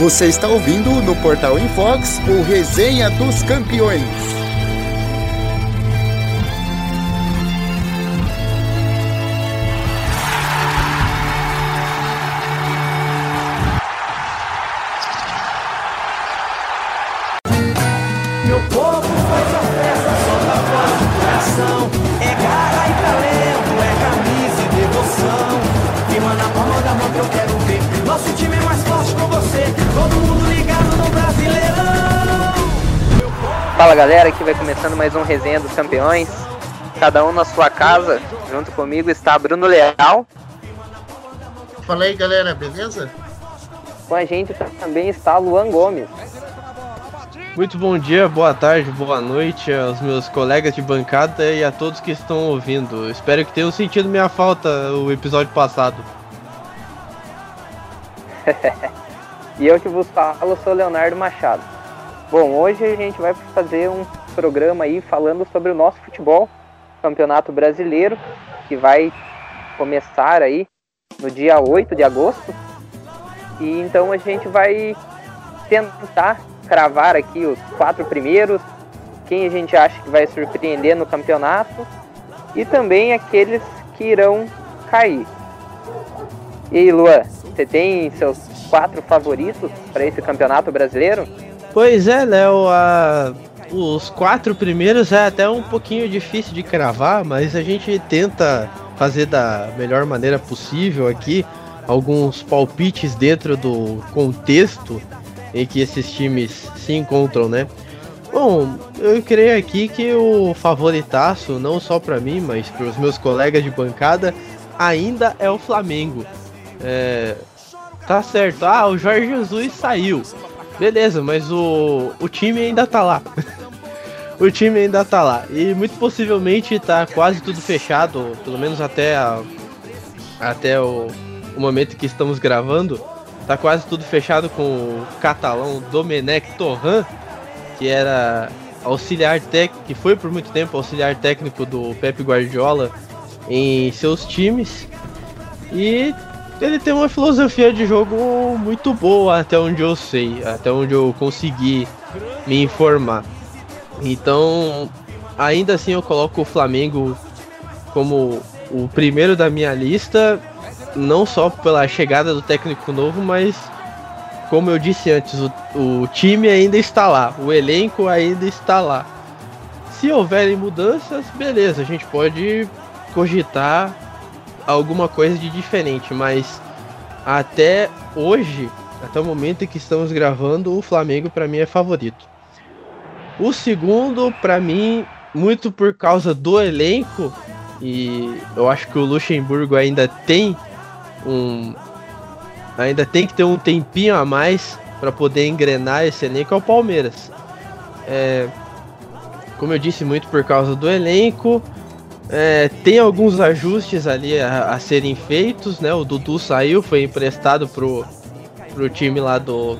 Você está ouvindo no Portal Infox o Resenha dos Campeões. Fala galera, aqui vai começando mais um Resenha dos Campeões. Cada um na sua casa. Junto comigo está Bruno Leal. Fala aí galera, beleza? Com a gente também está Luan Gomes. Muito bom dia, boa tarde, boa noite aos meus colegas de bancada e a todos que estão ouvindo. Espero que tenham sentido minha falta o episódio passado. E eu que vos falo sou Leonardo Machado. Bom, hoje a gente vai fazer um programa aí falando sobre o nosso futebol, Campeonato Brasileiro, que vai começar aí no dia 8 de agosto. E então a gente vai tentar cravar aqui os quatro primeiros, quem a gente acha que vai surpreender no campeonato e também aqueles que irão cair. E aí, Luan, você tem seus quatro favoritos para esse campeonato brasileiro? Pois é, Léo, a... os quatro primeiros é até um pouquinho difícil de cravar, mas a gente tenta fazer da melhor maneira possível aqui alguns palpites dentro do contexto em que esses times se encontram, né? Bom, eu creio aqui que o favoritaço, não só para mim, mas para os meus colegas de bancada, ainda é o Flamengo. É, tá certo, ah, o Jorge Jesus saiu. Beleza, mas o, o time ainda tá lá. o time ainda tá lá. E muito possivelmente tá quase tudo fechado, pelo menos até, a, até o, o momento que estamos gravando. Tá quase tudo fechado com o catalão Domenech Torran, que era auxiliar técnico, que foi por muito tempo auxiliar técnico do Pep Guardiola em seus times. E ele tem uma filosofia de jogo muito boa, até onde eu sei, até onde eu consegui me informar. Então, ainda assim eu coloco o Flamengo como o primeiro da minha lista, não só pela chegada do técnico novo, mas como eu disse antes, o, o time ainda está lá, o elenco ainda está lá. Se houverem mudanças, beleza, a gente pode cogitar alguma coisa de diferente, mas até hoje, até o momento em que estamos gravando, o Flamengo para mim é favorito. O segundo, para mim, muito por causa do elenco, e eu acho que o Luxemburgo ainda tem um ainda tem que ter um tempinho a mais para poder engrenar esse elenco é o Palmeiras. É, como eu disse, muito por causa do elenco. É, tem alguns ajustes ali a, a, serem feitos, né? O Dudu saiu, foi emprestado pro, pro time lá do,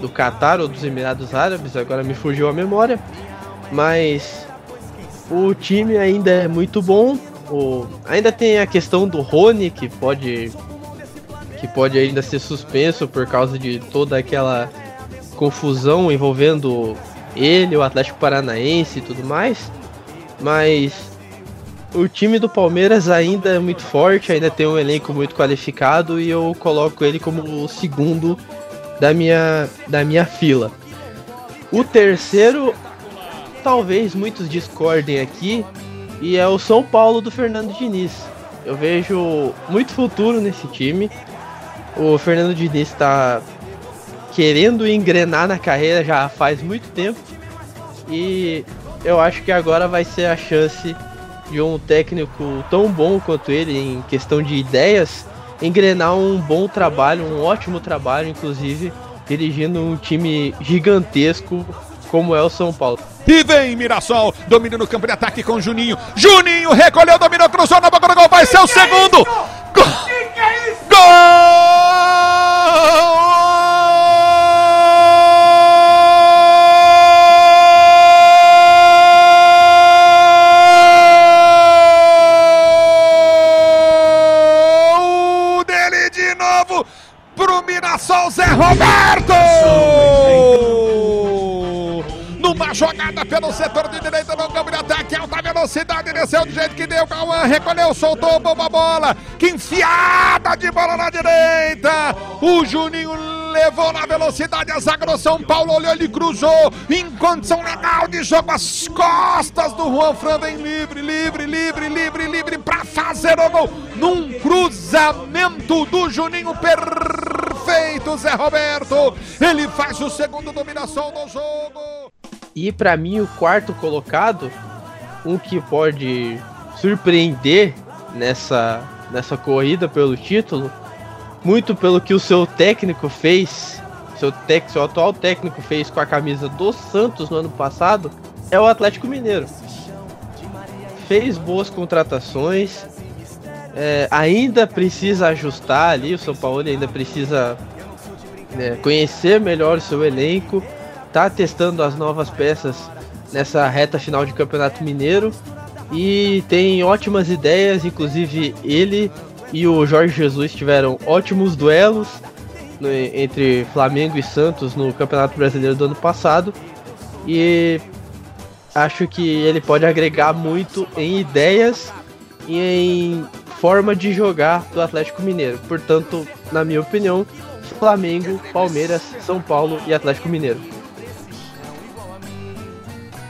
do Qatar ou dos Emirados Árabes, agora me fugiu a memória. Mas o time ainda é muito bom. O, ainda tem a questão do Rony, que pode que pode ainda ser suspenso por causa de toda aquela confusão envolvendo ele, o Atlético Paranaense e tudo mais. Mas o time do Palmeiras ainda é muito forte, ainda tem um elenco muito qualificado e eu coloco ele como o segundo da minha, da minha fila. O terceiro, talvez muitos discordem aqui, e é o São Paulo do Fernando Diniz. Eu vejo muito futuro nesse time. O Fernando Diniz está querendo engrenar na carreira já faz muito tempo. E eu acho que agora vai ser a chance de um técnico tão bom quanto ele em questão de ideias engrenar um bom trabalho, um ótimo trabalho, inclusive dirigindo um time gigantesco como é o São Paulo. E vem Mirassol, domínio no campo de ataque com Juninho. Juninho recolheu, dominou, cruzou na boca do gol, vai ser o segundo. Pelo setor de direita no campo de ataque, alta velocidade, desceu do jeito que deu. Cauã recolheu, soltou, bomba a bola. Que enfiada de bola na direita. O Juninho levou na velocidade a zaga do São Paulo, olhou, ele cruzou em condição legal de jogo as costas do Juan Fran vem livre, livre, livre, livre, livre para fazer o gol num cruzamento do Juninho perfeito, Zé Roberto. Ele faz o segundo dominação do jogo. E para mim o quarto colocado, um que pode surpreender nessa nessa corrida pelo título, muito pelo que o seu técnico fez, seu, seu atual técnico fez com a camisa do Santos no ano passado, é o Atlético Mineiro. Fez boas contratações, é, ainda precisa ajustar ali, o São Paulo ainda precisa né, conhecer melhor o seu elenco, tá testando as novas peças nessa reta final de Campeonato Mineiro e tem ótimas ideias, inclusive ele e o Jorge Jesus tiveram ótimos duelos no, entre Flamengo e Santos no Campeonato Brasileiro do ano passado. E acho que ele pode agregar muito em ideias e em forma de jogar do Atlético Mineiro. Portanto, na minha opinião, Flamengo, Palmeiras, São Paulo e Atlético Mineiro.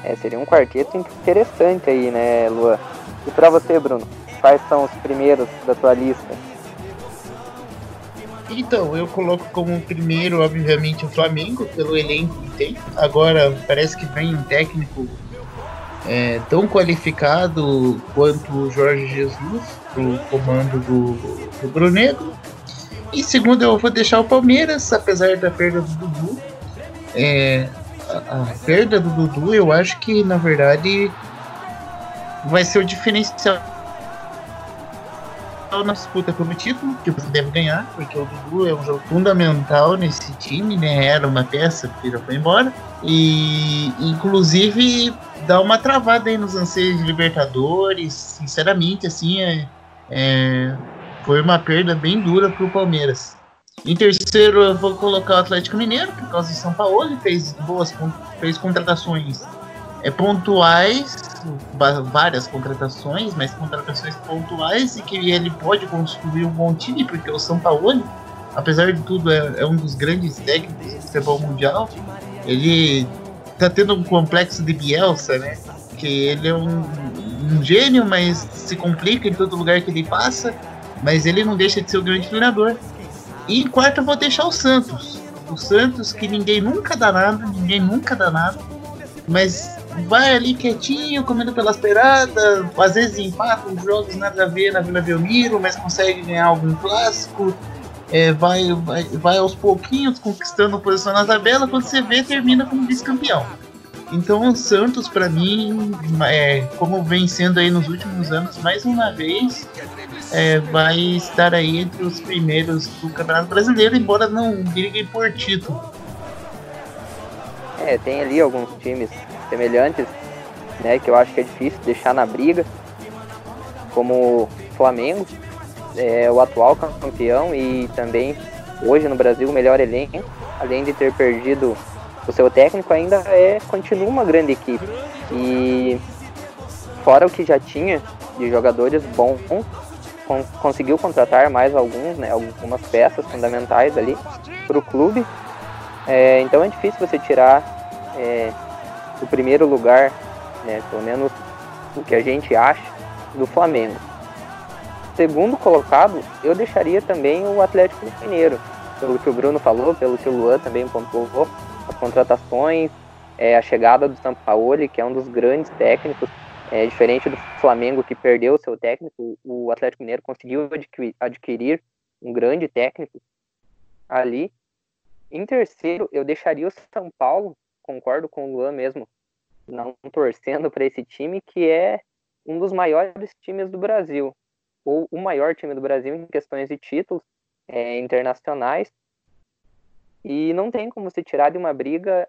É, seria um quarteto interessante aí, né, Luan? E para você, Bruno? Quais são os primeiros da tua lista? Então, eu coloco como primeiro, obviamente, o Flamengo, pelo elenco que tem. Agora, parece que vem um técnico é, tão qualificado quanto o Jorge Jesus, o comando do, do Brunegro. E segundo, eu vou deixar o Palmeiras, apesar da perda do Dudu. É, a, perda do Dudu, eu acho que, na verdade, vai ser o diferencial na disputa pelo título, que você deve ganhar, porque o Dudu é um jogo fundamental nesse time, né? Era uma peça que já foi embora. E inclusive dá uma travada aí nos anseios de Libertadores. Sinceramente, assim, é, é foi uma perda bem dura para o Palmeiras. Em terceiro, eu vou colocar o Atlético Mineiro, por causa do São Paulo, ele fez boas fez contratações é, pontuais, várias contratações, mas contratações pontuais e que ele pode construir um bom time, porque o São Paulo, apesar de tudo, é, é um dos grandes técnicos do futebol mundial. Ele tá tendo um complexo de Bielsa, né? Que ele é um, um gênio, mas se complica em todo lugar que ele passa, mas ele não deixa de ser o grande treinador. E em quarto eu vou deixar o Santos. O Santos que ninguém nunca dá nada, ninguém nunca dá nada, mas vai ali quietinho, comendo pelas beiradas, às vezes empata os jogos nada a ver na Vila Belmiro, mas consegue ganhar algum clássico, é, vai, vai, vai aos pouquinhos conquistando posição na tabela, quando você vê, termina como vice-campeão. Então o Santos, para mim, é, como vem sendo aí nos últimos anos, mais uma vez, é, vai estar aí entre os primeiros do Campeonato Brasileiro, embora não briguem por título. É, tem ali alguns times semelhantes, né, que eu acho que é difícil deixar na briga, como o Flamengo, é o atual campeão e também hoje no Brasil o melhor elenco, além de ter perdido o seu técnico, ainda é continua uma grande equipe. E fora o que já tinha de jogadores bons, conseguiu contratar mais alguns, né, algumas peças fundamentais ali para o clube. É, então é difícil você tirar é, o primeiro lugar, né, pelo menos o que a gente acha, do Flamengo. Segundo colocado, eu deixaria também o Atlético Mineiro, pelo que o Bruno falou, pelo que o Luan também pontuou, as contratações, é, a chegada do Sampaoli, que é um dos grandes técnicos, é, diferente do Flamengo que perdeu o seu técnico, o Atlético Mineiro conseguiu adquirir, um grande técnico ali. Em terceiro, eu deixaria o São Paulo, concordo com o Luan mesmo, não torcendo para esse time, que é um dos maiores times do Brasil, ou o maior time do Brasil em questões de títulos é, internacionais. E não tem como se tirar de uma briga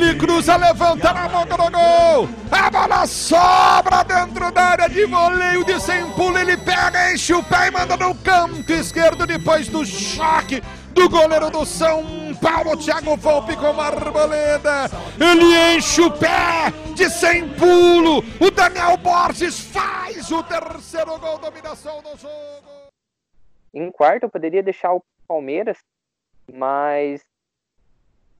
Ele cruza, levanta na boca do gol. A bola sobra dentro da área de voleio de sem pulo. Ele pega, enche o pé e manda no canto esquerdo depois do choque do goleiro do São Paulo, Thiago Volpe com a arboleda. Ele enche o pé de sem pulo. O Daniel Borges faz o terceiro gol, dominação do jogo. Em quarto, eu poderia deixar o Palmeiras, mas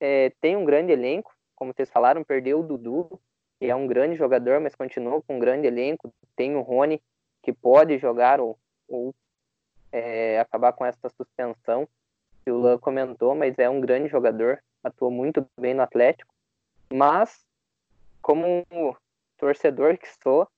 é, tem um grande elenco, como vocês falaram, perdeu o Dudu, que é um grande jogador, mas continua com um grande elenco. Tem o Rony, que pode jogar ou, ou é, acabar com essa suspensão, que o Lan comentou, mas é um grande jogador, atuou muito bem no Atlético. Mas, como torcedor que sou,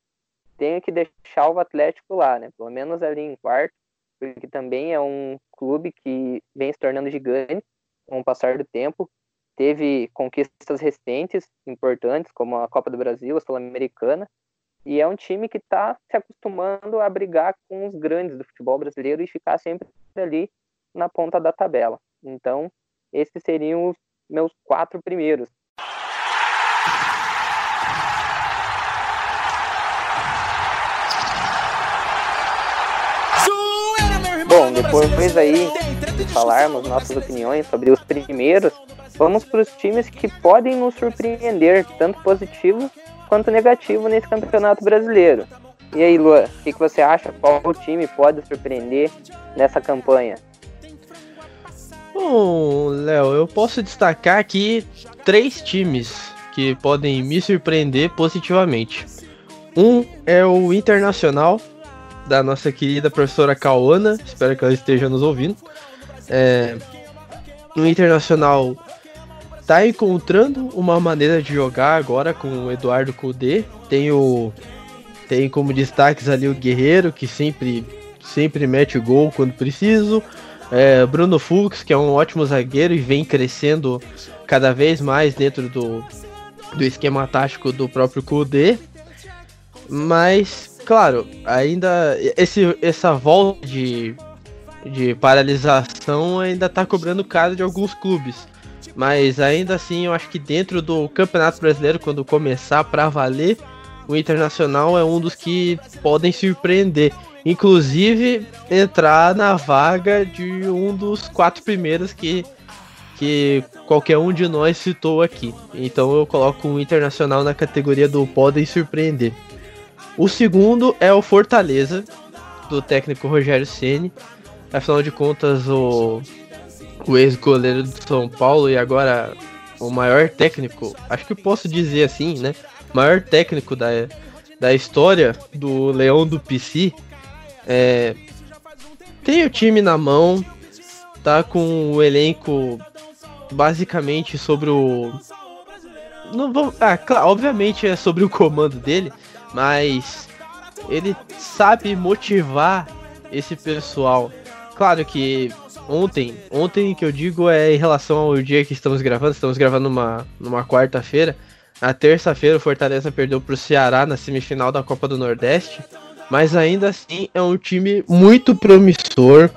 tenho que deixar o Atlético lá, né? Pelo menos ali em quarto, porque também é um clube que vem se tornando gigante com o passar do tempo. Teve conquistas recentes importantes, como a Copa do Brasil, a Sul-Americana, e é um time que está se acostumando a brigar com os grandes do futebol brasileiro e ficar sempre ali na ponta da tabela. Então, esses seriam os meus quatro primeiros. Bom, depois aí falarmos nossas opiniões sobre os primeiros, vamos para os times que podem nos surpreender, tanto positivo quanto negativo nesse campeonato brasileiro. E aí, Lua, o que, que você acha? Qual time pode surpreender nessa campanha? Bom, Léo, eu posso destacar aqui três times que podem me surpreender positivamente. Um é o Internacional, da nossa querida professora Cauana, espero que ela esteja nos ouvindo. É, o Internacional tá encontrando uma maneira de jogar agora com o Eduardo Cudê. Tem o tem como destaques ali o Guerreiro, que sempre sempre mete gol quando preciso. É, Bruno Fux, que é um ótimo zagueiro e vem crescendo cada vez mais dentro do, do esquema tático do próprio Kudê. Mas, claro, ainda esse, essa volta de, de paralisação ainda está cobrando caro de alguns clubes. Mas ainda assim, eu acho que dentro do Campeonato Brasileiro, quando começar para valer, o Internacional é um dos que podem surpreender. Inclusive, entrar na vaga de um dos quatro primeiros que, que qualquer um de nós citou aqui. Então eu coloco o Internacional na categoria do podem surpreender. O segundo é o Fortaleza, do técnico Rogério Ceni. Afinal de contas, o, o ex-goleiro do São Paulo e agora o maior técnico, acho que posso dizer assim, né? Maior técnico da, da história do Leão do PC. É, tem o time na mão, tá com o elenco basicamente sobre o. Não vou, ah, claro, obviamente é sobre o comando dele, mas ele sabe motivar esse pessoal. Claro que ontem, ontem que eu digo é em relação ao dia que estamos gravando, estamos gravando numa, numa quarta-feira. Na terça-feira o Fortaleza perdeu para o Ceará na semifinal da Copa do Nordeste, mas ainda assim é um time muito promissor.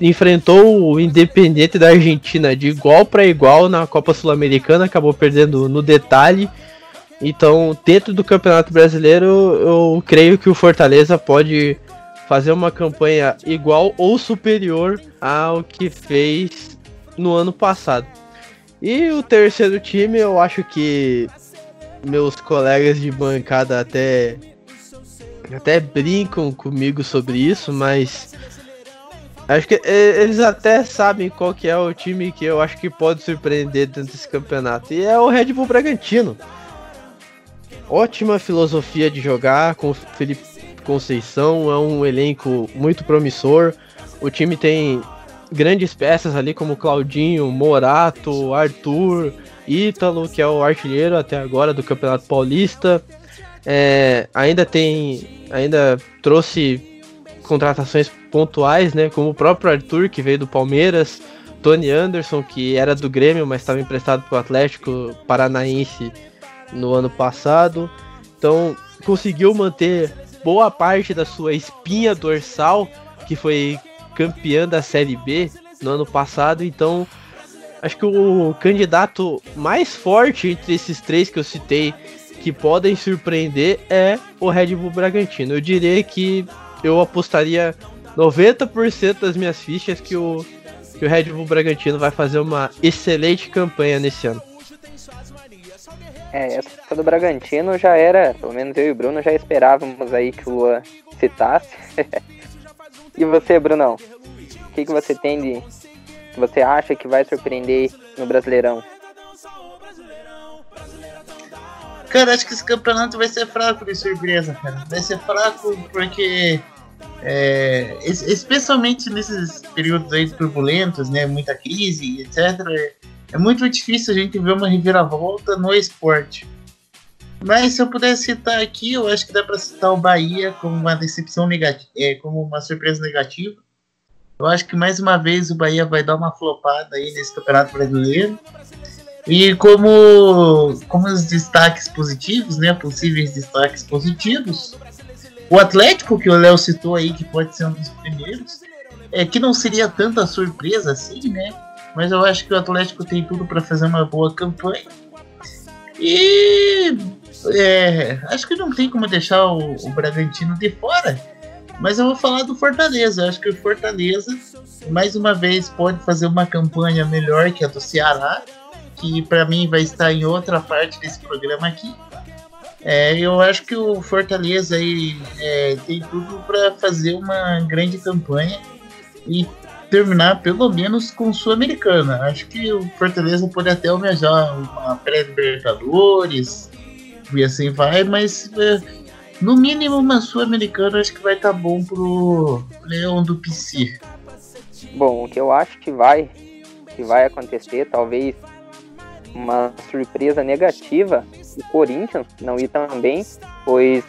Enfrentou o Independente da Argentina de igual para igual na Copa Sul-Americana, acabou perdendo no detalhe. Então, dentro do Campeonato Brasileiro, eu creio que o Fortaleza pode fazer uma campanha igual ou superior ao que fez no ano passado. E o terceiro time, eu acho que meus colegas de bancada até até brincam comigo sobre isso, mas acho que eles até sabem qual que é o time que eu acho que pode surpreender dentro desse campeonato. E é o Red Bull Bragantino. Ótima filosofia de jogar com o Felipe Conceição, é um elenco muito promissor. O time tem grandes peças ali como Claudinho, Morato, Arthur, Ítalo, que é o artilheiro até agora do Campeonato Paulista. É, ainda tem, ainda trouxe contratações pontuais, né, como o próprio Arthur que veio do Palmeiras, Tony Anderson que era do Grêmio, mas estava emprestado para o Atlético Paranaense no ano passado. Então conseguiu manter boa parte da sua espinha dorsal, que foi campeã da Série B no ano passado. Então acho que o candidato mais forte entre esses três que eu citei que podem surpreender é o Red Bull Bragantino. Eu diria que eu apostaria 90% das minhas fichas que o, que o Red Bull Bragantino vai fazer uma excelente campanha nesse ano. É, essa do Bragantino já era, pelo menos eu e o Bruno já esperávamos aí que o Luan citasse. e você, Brunão? O que, que você tem de. que você acha que vai surpreender no Brasileirão? Cara, acho que esse campeonato vai ser fraco de surpresa, cara. Vai ser fraco porque. É, especialmente nesses períodos aí turbulentos, né? Muita crise, etc. É, muito difícil a gente ver uma reviravolta no esporte. Mas se eu pudesse citar aqui, eu acho que dá para citar o Bahia como uma decepção negativa, é, como uma surpresa negativa. Eu acho que mais uma vez o Bahia vai dar uma flopada aí nesse Campeonato Brasileiro. E como, como os destaques positivos, né, possíveis destaques positivos, o Atlético, que o Léo citou aí, que pode ser um dos primeiros, é que não seria tanta surpresa assim, né? Mas eu acho que o Atlético tem tudo para fazer uma boa campanha. E é, acho que não tem como deixar o, o Bragantino de fora. Mas eu vou falar do Fortaleza. Eu acho que o Fortaleza, mais uma vez, pode fazer uma campanha melhor que a do Ceará que para mim vai estar em outra parte desse programa aqui. É, eu acho que o Fortaleza aí é, tem tudo para fazer uma grande campanha e terminar pelo menos com Sul-Americana. Acho que o Fortaleza pode até almejar uma pré-Libertadores e assim vai, mas é, no mínimo uma Sul-Americana acho que vai estar tá bom pro Leão do PC. Bom, o que eu acho que vai que vai acontecer, talvez uma surpresa negativa o Corinthians não ir tão bem, pois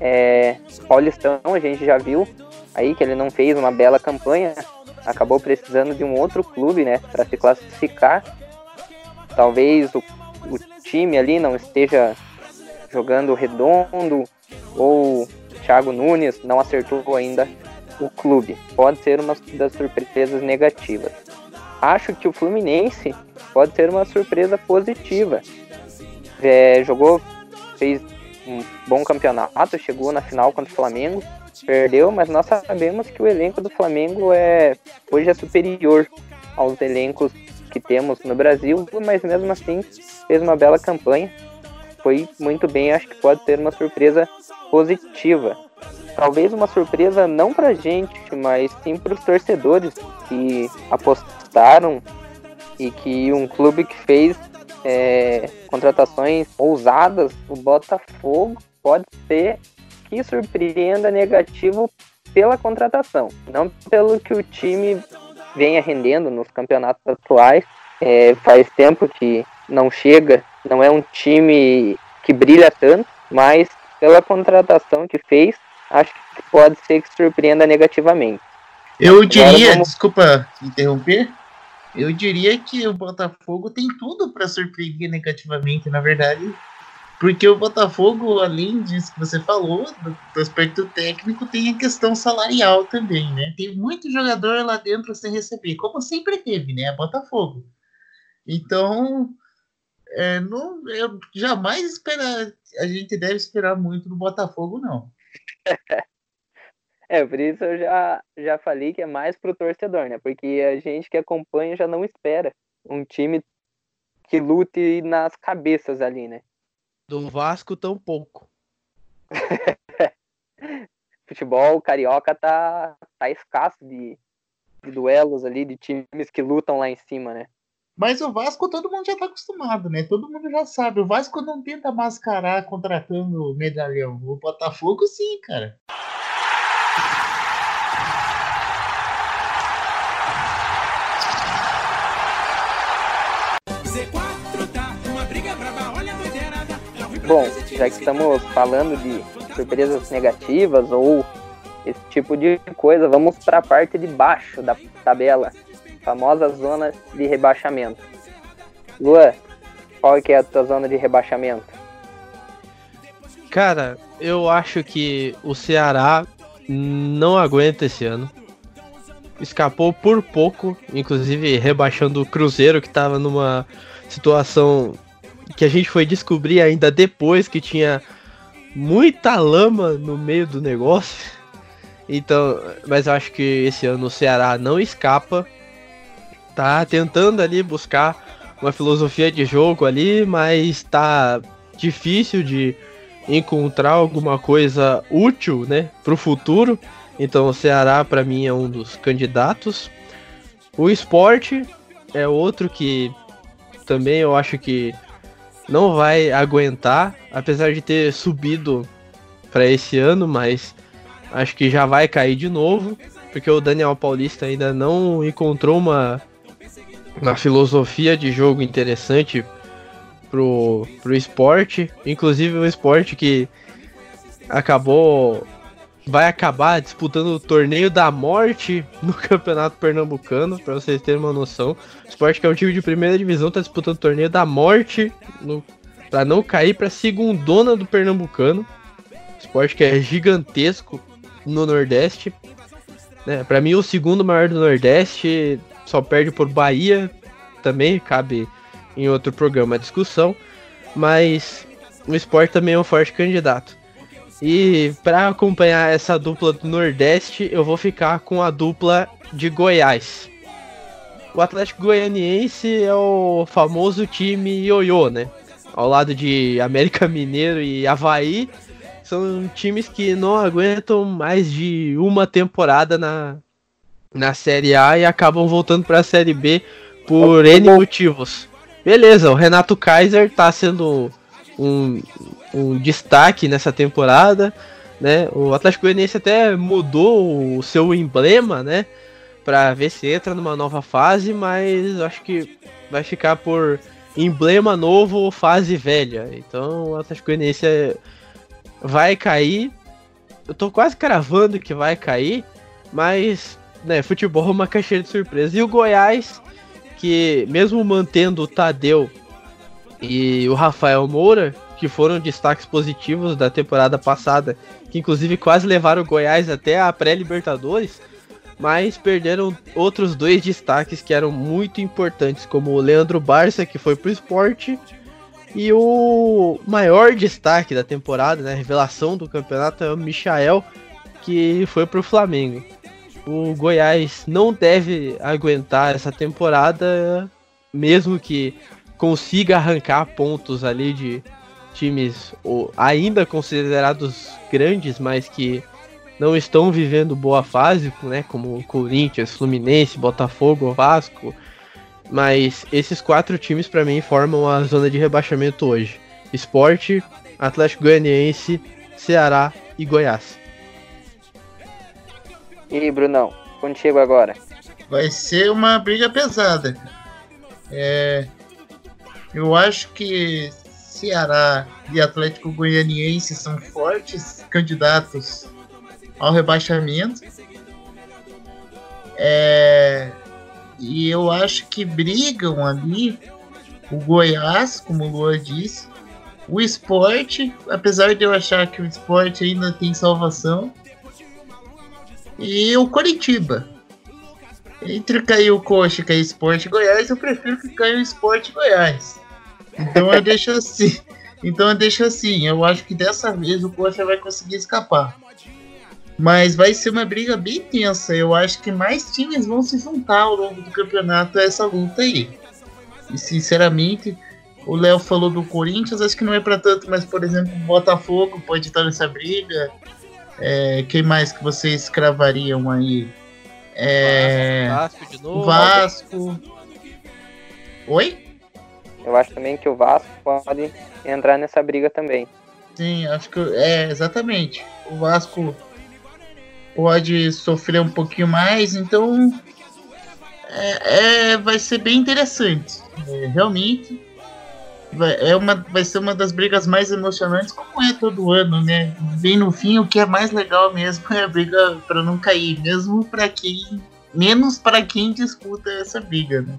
é, Paulistão a gente já viu aí que ele não fez uma bela campanha, acabou precisando de um outro clube, né, para se classificar. Talvez o, o time ali não esteja jogando redondo ou Thiago Nunes não acertou ainda o clube. Pode ser uma das surpresas negativas. Acho que o Fluminense pode ser uma surpresa positiva. É, jogou, fez um bom campeonato, chegou na final contra o Flamengo, perdeu, mas nós sabemos que o elenco do Flamengo é hoje é superior aos elencos que temos no Brasil, mas mesmo assim fez uma bela campanha. Foi muito bem, acho que pode ser uma surpresa positiva. Talvez uma surpresa não pra gente, mas sim para os torcedores que apostaram e que um clube que fez é, contratações ousadas, o Botafogo pode ser que surpreenda negativo pela contratação, não pelo que o time venha rendendo nos campeonatos atuais. É, faz tempo que não chega, não é um time que brilha tanto, mas pela contratação que fez, acho que pode ser que surpreenda negativamente. Eu diria, desculpa interromper, eu diria que o Botafogo tem tudo para surpreender negativamente, na verdade. Porque o Botafogo, além disso que você falou, do, do, aspecto técnico, tem a questão salarial também, né? Tem muito jogador lá dentro sem receber, como sempre teve, né? Botafogo. Então, é, não, eu jamais esperar, a gente deve esperar muito do Botafogo, não. É, por isso eu já, já falei que é mais pro torcedor, né? Porque a gente que acompanha já não espera um time que lute nas cabeças ali, né? Do Vasco tão pouco. Futebol carioca tá, tá escasso de, de duelos ali, de times que lutam lá em cima, né? Mas o Vasco todo mundo já tá acostumado, né? Todo mundo já sabe. O Vasco não tenta mascarar contratando medalhão. O Botafogo sim, cara. Bom, já que estamos falando de surpresas negativas ou esse tipo de coisa, vamos para a parte de baixo da tabela, famosa zona de rebaixamento. Luan, qual é a tua zona de rebaixamento? Cara, eu acho que o Ceará não aguenta esse ano. Escapou por pouco, inclusive rebaixando o Cruzeiro, que estava numa situação que a gente foi descobrir ainda depois que tinha muita lama no meio do negócio. Então, mas eu acho que esse ano o Ceará não escapa. Tá tentando ali buscar uma filosofia de jogo ali, mas tá difícil de encontrar alguma coisa útil, né, pro futuro. Então o Ceará para mim é um dos candidatos. O esporte é outro que também eu acho que não vai aguentar, apesar de ter subido para esse ano, mas acho que já vai cair de novo, porque o Daniel Paulista ainda não encontrou uma, uma filosofia de jogo interessante pro, pro esporte, inclusive o esporte que acabou vai acabar disputando o torneio da morte no Campeonato Pernambucano, para vocês terem uma noção. O Sport, que é um time de primeira divisão, está disputando o torneio da morte para não cair para segundona do Pernambucano. O Sport que é gigantesco no Nordeste. Né? Para mim, o segundo maior do Nordeste só perde por Bahia. Também cabe em outro programa a discussão. Mas o Sport também é um forte candidato. E para acompanhar essa dupla do Nordeste, eu vou ficar com a dupla de Goiás. O Atlético Goianiense é o famoso time ioiô, né? Ao lado de América Mineiro e Havaí, são times que não aguentam mais de uma temporada na, na Série A e acabam voltando para a Série B por N motivos. Beleza, o Renato Kaiser tá sendo um, um destaque nessa temporada, né? O Atlético Goianiense até mudou o seu emblema, né? Para ver se entra numa nova fase, mas acho que vai ficar por emblema novo, fase velha. Então o Atlético Goianiense vai cair. Eu tô quase cravando que vai cair, mas né, futebol é uma caixinha de surpresa. E o Goiás, que mesmo mantendo o Tadeu e o Rafael Moura, que foram destaques positivos da temporada passada, que inclusive quase levaram o Goiás até a pré-Libertadores, mas perderam outros dois destaques que eram muito importantes, como o Leandro Barça, que foi pro esporte, e o maior destaque da temporada, né, revelação do campeonato, é o Michael, que foi pro Flamengo. O Goiás não deve aguentar essa temporada, mesmo que consiga arrancar pontos ali de times ainda considerados grandes, mas que não estão vivendo boa fase, né, como Corinthians, Fluminense, Botafogo, Vasco. Mas esses quatro times para mim formam a zona de rebaixamento hoje: Esporte, Atlético Goianiense, Ceará e Goiás. E Brunão, contigo agora. Vai ser uma briga pesada. É, eu acho que Ceará e Atlético Goianiense são fortes candidatos ao rebaixamento. É, e eu acho que brigam ali o Goiás, como o Lua disse, o esporte, apesar de eu achar que o esporte ainda tem salvação, e o Coritiba. Entre cair o Coxa e cair Esporte Goiás, eu prefiro que caia o Esporte Goiás. Então eu deixo assim. Então eu deixo assim. Eu acho que dessa vez o Coxa vai conseguir escapar. Mas vai ser uma briga bem tensa. Eu acho que mais times vão se juntar ao longo do campeonato a essa luta aí. E sinceramente, o Léo falou do Corinthians, acho que não é para tanto, mas por exemplo, o Botafogo pode estar nessa briga. É, quem mais que vocês cravariam aí? É, Vasco de novo. Vasco. Oi? Eu acho também que o Vasco pode entrar nessa briga também. Sim, acho que é exatamente. O Vasco pode sofrer um pouquinho mais, então é, é vai ser bem interessante. É, realmente. vai, é uma, vai ser uma das brigas mais emocionantes, como é todo ano, né? Bem no fim, o que é mais legal mesmo é a briga para não cair, mesmo para quem. Menos para quem disputa essa briga, né?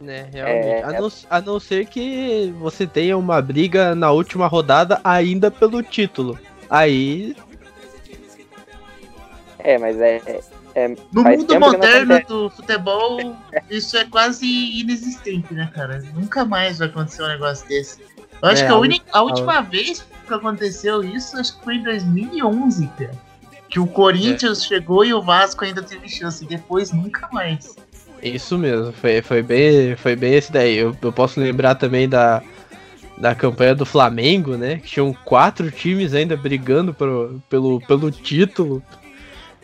Né, realmente. É, a, não, a não ser que você tenha uma briga na última rodada ainda pelo título. Aí. É, mas é. é no mundo moderno do futebol, isso é quase inexistente, né, cara? Nunca mais vai acontecer um negócio desse. Eu acho é, que a, única, a última a... vez que aconteceu isso, acho que foi em 2011, cara. Que o Corinthians é. chegou e o Vasco ainda teve chance. Depois, nunca mais. Isso mesmo, foi, foi, bem, foi bem esse daí. Eu, eu posso lembrar também da, da campanha do Flamengo, né? Que tinham quatro times ainda brigando pro, pelo, pelo título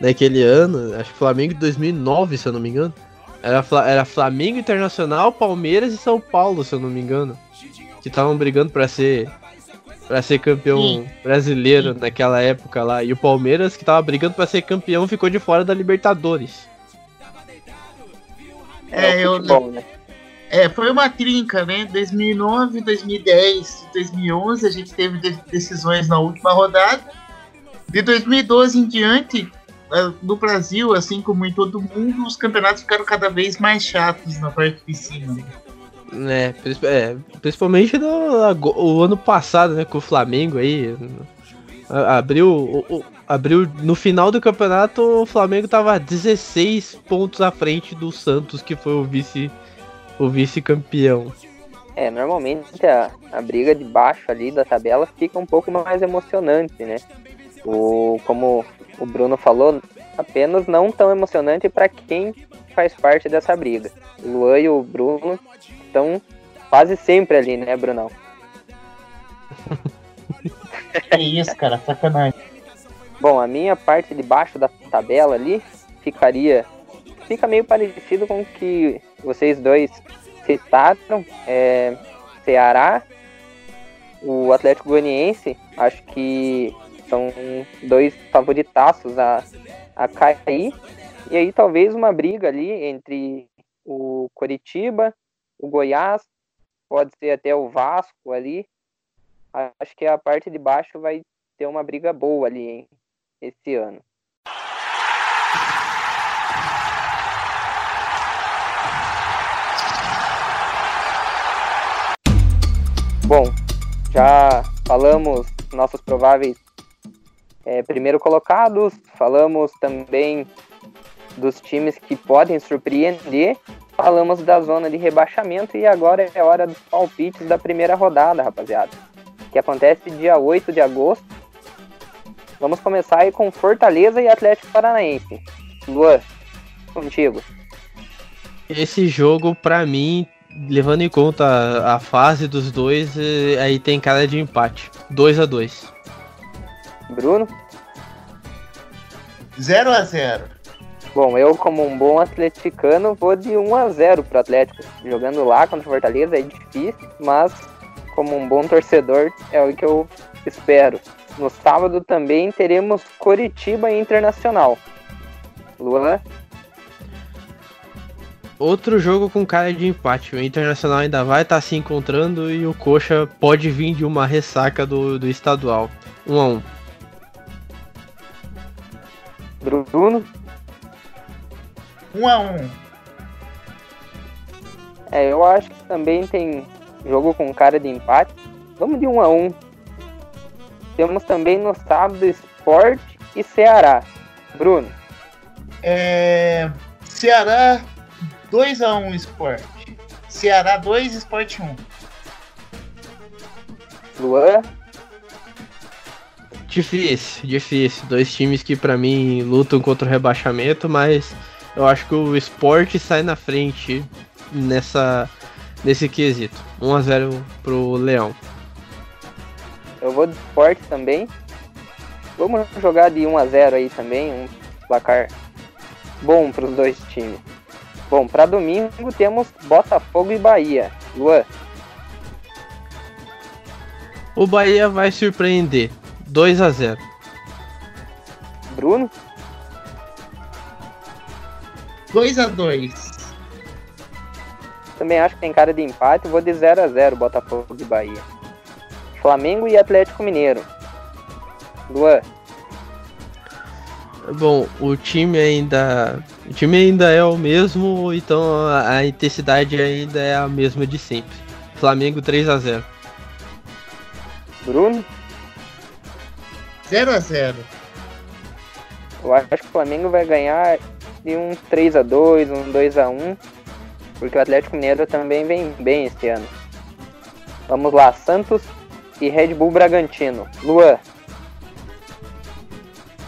naquele ano. Acho que Flamengo de 2009, se eu não me engano. Era, era Flamengo Internacional, Palmeiras e São Paulo, se eu não me engano. Que estavam brigando para ser para ser campeão Sim. brasileiro Sim. naquela época lá. E o Palmeiras, que tava brigando para ser campeão, ficou de fora da Libertadores. É, é eu. Futebol, né? É, foi uma trinca, né? 2009, 2010, 2011 a gente teve decisões na última rodada. De 2012 em diante, é, no Brasil, assim como em todo mundo, os campeonatos ficaram cada vez mais chatos na parte de cima. É, é principalmente no o ano passado, né, com o Flamengo aí. Abriu, abriu no final do campeonato, o Flamengo tava 16 pontos à frente do Santos, que foi o vice o vice-campeão. É, normalmente a, a briga de baixo ali da tabela fica um pouco mais emocionante, né? O, como o Bruno falou, apenas não tão emocionante para quem faz parte dessa briga. O Luan e o Bruno estão quase sempre ali, né, Brunão? é isso, cara, sacanagem. Bom, a minha parte de baixo da tabela ali ficaria. Fica meio parecido com o que vocês dois citaram. É, Ceará, o Atlético Goianiense, acho que são dois favoritaços a, a cair. E aí talvez uma briga ali entre o Coritiba, o Goiás, pode ser até o Vasco ali. Acho que a parte de baixo vai ter uma briga boa ali, hein, esse ano. Bom, já falamos nossos prováveis é, primeiro colocados, falamos também dos times que podem surpreender, falamos da zona de rebaixamento e agora é hora dos palpites da primeira rodada, rapaziada, que acontece dia 8 de agosto. Vamos começar aí com Fortaleza e Atlético Paranaense. Luan, contigo. Esse jogo, para mim, levando em conta a, fase dos dois, é, aí tem cara de empate. 2 a 2 Bruno? 0 a 0 Bom, eu como um bom atleticano vou de 1 a 0 pro Atlético. Jogando lá contra o Fortaleza é difícil, mas como um bom torcedor é o que eu espero. No sábado também teremos Coritiba Internacional. Luan? Outro jogo com cara de empate. O Internacional ainda vai estar tá se encontrando e o Coxa pode vir de uma ressaca do, do estadual. 1 a 1 Bruno? 1 a 1 É, eu acho que também tem jogo com cara de empate. Vamos de 1 a 1 Temos também no sábado Sport e Ceará. Bruno? É... Ceará 2x1 Sport. Ceará 2, Sport 1. Luan? Difícil, difícil. Dois times que para mim lutam contra o rebaixamento, mas eu acho que o Sport sai na frente nessa nesse quesito. 1 a 0 pro Leão. Eu vou de Sport também. Vamos jogar de 1 a 0 aí também, um placar bom para os dois times. Bom, para domingo temos Botafogo e Bahia. Luan. O Bahia vai surpreender. 2 a 0. Bruno? 2 a 2. Também acho que tem cara de empate, vou de 0 a 0 Botafogo de Bahia. Flamengo e Atlético Mineiro. Luan. Bom, o time ainda. O time ainda é o mesmo, então a, a intensidade ainda é a mesma de sempre. Flamengo 3 a 0 Bruno? 0 a 0 Eu acho que o Flamengo vai ganhar de um 3 a 2 um 2 a 1 porque o Atlético Mineiro também vem bem este ano. Vamos lá, Santos e Red Bull Bragantino. Luan.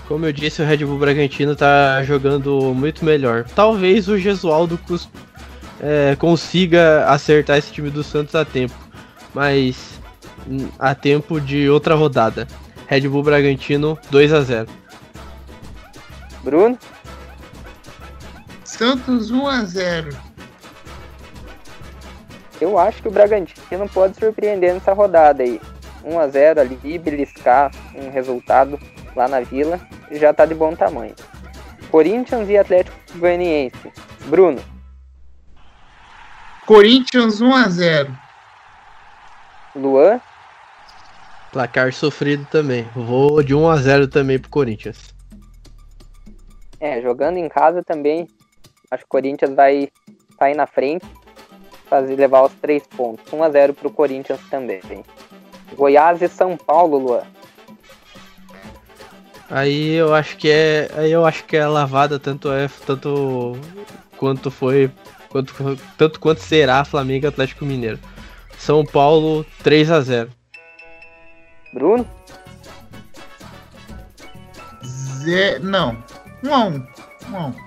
Como eu disse, o Red Bull Bragantino tá jogando muito melhor. Talvez o Gesualdo cus- é, consiga acertar esse time do Santos a tempo, mas hum, a tempo de outra rodada. Red Bull Bragantino 2 a 0 Bruno? Santos 1 a 0 Eu acho que o Bragantino pode surpreender nessa rodada aí. 1 a 0 ali, beliscar um resultado lá na Vila, já tá de bom tamanho. Corinthians e Atlético Goianiense. Bruno, Corinthians 1 a 0 Luan, Placar sofrido também. Vou de 1 a 0 também pro Corinthians. é, jogando em casa também, acho que o Corinthians vai sair na frente, fazer levar os três pontos. 1 a 0 pro Corinthians também. Goiás e São Paulo, Luan. Aí eu acho que é, aí eu acho que é lavada tanto é tanto quanto foi, quanto tanto quanto será Flamengo e Atlético Mineiro. São Paulo 3 a 0. Bruno, Ze... Não. 1 a 1 1 a 1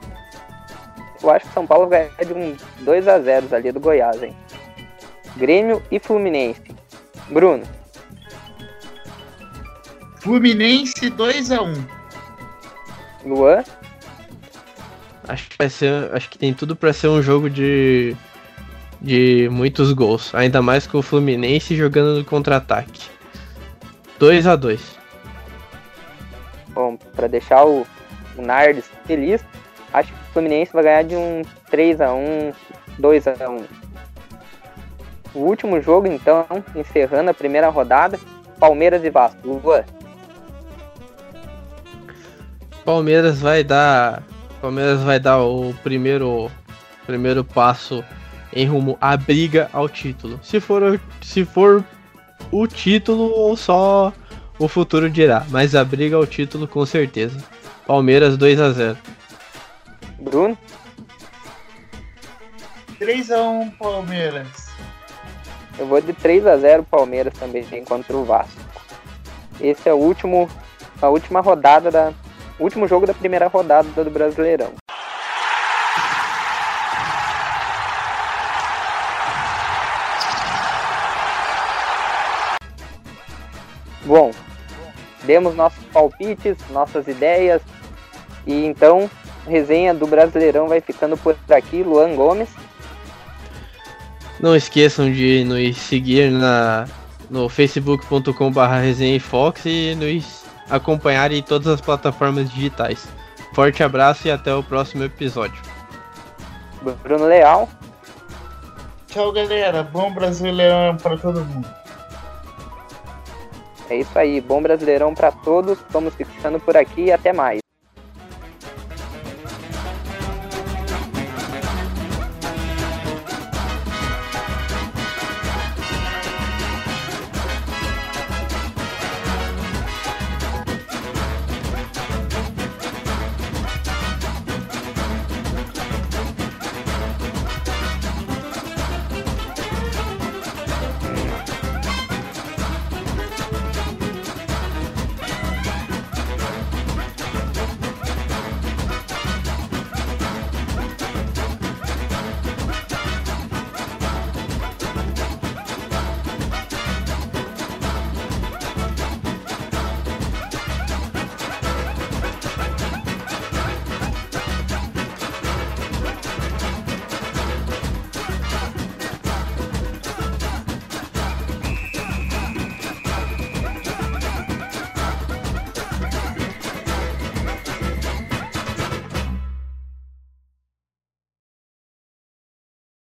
eu acho que São Paulo vai ganhar de um 2 a 0 ali do Goiás, hein? Grêmio e Fluminense. Bruno, Fluminense 2 a 1 Luan, Acho que vai ser, acho que tem tudo pra ser um jogo de de muitos gols, ainda mais com o Fluminense jogando no contra-ataque. 2 a 2. bom, pra deixar o, o Nardes feliz, acho que o Fluminense vai ganhar de um 3 a 1 2 a 1 O último jogo, então, encerrando a primeira rodada, Palmeiras e Vasco. Luan, Palmeiras vai dar, Palmeiras vai dar o primeiro primeiro passo em rumo à briga ao título. Se for se for o título ou só o futuro dirá, mas a briga ao título com certeza. Palmeiras 2 a 0. Bruno, 3 a 1 Palmeiras. eu vou de 3 a 0 Palmeiras também contra o Vasco. Esse é o último, a última rodada da, último jogo da primeira rodada do Brasileirão. Bom, demos nossos palpites, nossas ideias. E então, resenha do Brasileirão vai ficando por aqui. Luan Gomes. Não esqueçam de nos seguir na no facebook.com.br resenhafox e nos acompanhar em todas as plataformas digitais. Forte abraço e até o próximo episódio. Bruno Leal. Tchau, galera. Bom Brasileirão para todo mundo. É isso aí, bom Brasileirão para todos. Vamos ficando por aqui e até mais.